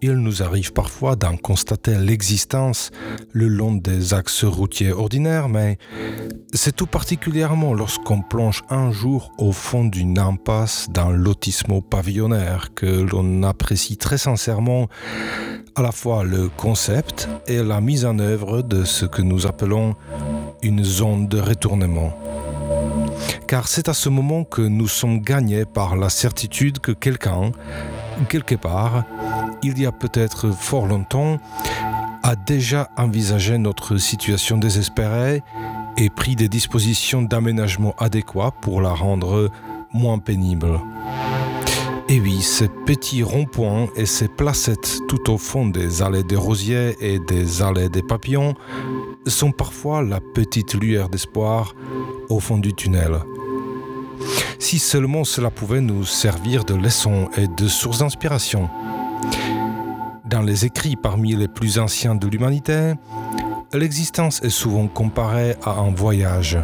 il nous arrive parfois d'en constater l'existence le long des axes routiers ordinaires, mais c'est tout particulièrement lorsqu'on plonge un jour au fond d'une impasse d'un lotissement pavillonnaire que l'on apprécie très sincèrement à la fois le concept et la mise en œuvre de ce que nous appelons une zone de retournement. Car c'est à ce moment que nous sommes gagnés par la certitude que quelqu'un, quelque part, il y a peut-être fort longtemps, a déjà envisagé notre situation désespérée et pris des dispositions d'aménagement adéquats pour la rendre moins pénible. Et oui, ces petits ronds-points et ces placettes tout au fond des allées des rosiers et des allées des papillons sont parfois la petite lueur d'espoir au fond du tunnel. Si seulement cela pouvait nous servir de leçon et de source d'inspiration. Dans les écrits parmi les plus anciens de l'humanité, l'existence est souvent comparée à un voyage.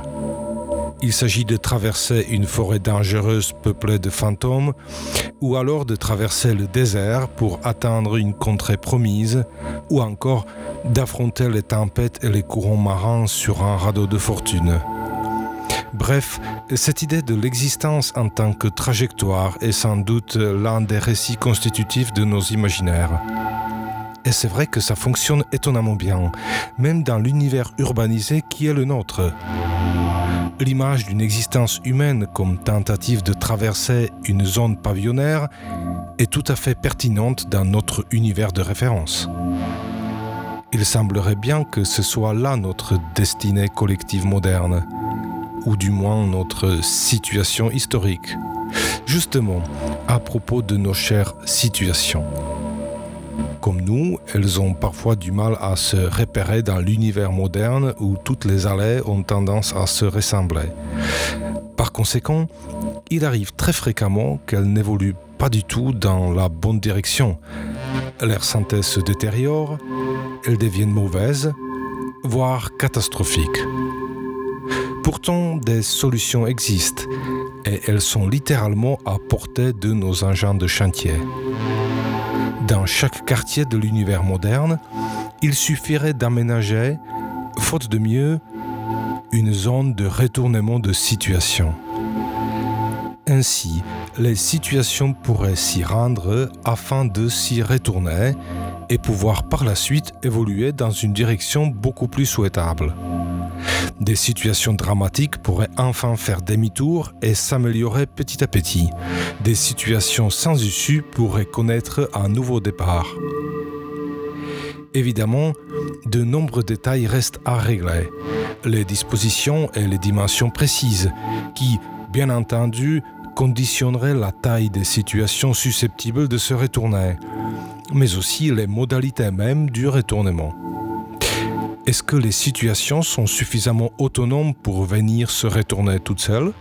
Il s'agit de traverser une forêt dangereuse peuplée de fantômes ou alors de traverser le désert pour atteindre une contrée promise ou encore d'affronter les tempêtes et les courants marins sur un radeau de fortune. Bref, cette idée de l'existence en tant que trajectoire est sans doute l'un des récits constitutifs de nos imaginaires. Et c'est vrai que ça fonctionne étonnamment bien, même dans l'univers urbanisé qui est le nôtre. L'image d'une existence humaine comme tentative de traverser une zone pavillonnaire est tout à fait pertinente dans notre univers de référence. Il semblerait bien que ce soit là notre destinée collective moderne, ou du moins notre situation historique. Justement, à propos de nos chères situations comme nous, elles ont parfois du mal à se repérer dans l'univers moderne où toutes les allées ont tendance à se ressembler. Par conséquent, il arrive très fréquemment qu'elles n'évoluent pas du tout dans la bonne direction. Leur santé se détériore, elles deviennent mauvaises, voire catastrophiques. Pourtant, des solutions existent et elles sont littéralement à portée de nos engins de chantier. Dans chaque quartier de l'univers moderne, il suffirait d'aménager, faute de mieux, une zone de retournement de situation. Ainsi, les situations pourraient s'y rendre afin de s'y retourner et pouvoir par la suite évoluer dans une direction beaucoup plus souhaitable. Des situations dramatiques pourraient enfin faire demi-tour et s'améliorer petit à petit. Des situations sans issue pourraient connaître un nouveau départ. Évidemment, de nombreux détails restent à régler. Les dispositions et les dimensions précises qui, bien entendu, conditionneraient la taille des situations susceptibles de se retourner, mais aussi les modalités mêmes du retournement. Est-ce que les situations sont suffisamment autonomes pour venir se retourner toutes seules?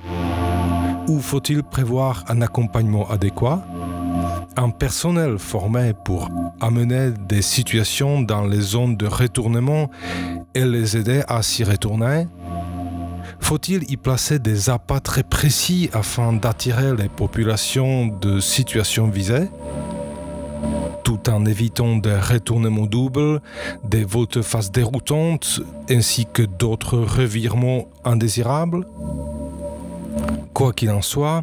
Ou faut-il prévoir un accompagnement adéquat? Un personnel formé pour amener des situations dans les zones de retournement et les aider à s'y retourner? Faut-il y placer des appâts très précis afin d'attirer les populations de situations visées? En évitant des retournements doubles, des volte-face déroutantes ainsi que d'autres revirements indésirables Quoi qu'il en soit,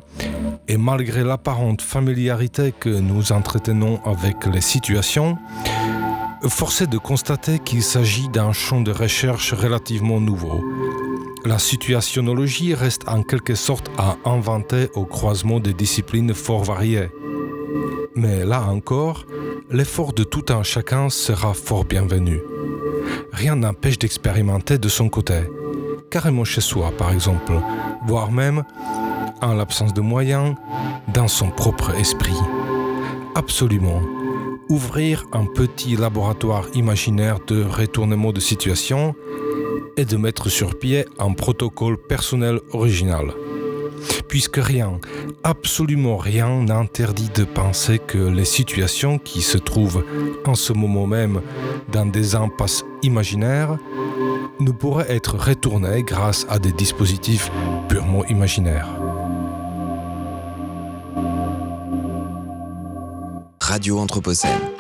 et malgré l'apparente familiarité que nous entretenons avec les situations, force est de constater qu'il s'agit d'un champ de recherche relativement nouveau. La situationnologie reste en quelque sorte à inventer au croisement des disciplines fort variées. Mais là encore, l'effort de tout un chacun sera fort bienvenu. Rien n'empêche d'expérimenter de son côté, carrément chez soi par exemple, voire même, en l'absence de moyens, dans son propre esprit. Absolument. Ouvrir un petit laboratoire imaginaire de retournement de situation et de mettre sur pied un protocole personnel original puisque rien, absolument rien n'interdit de penser que les situations qui se trouvent en ce moment même dans des impasses imaginaires ne pourraient être retournées grâce à des dispositifs purement imaginaires. Radio Anthropocène.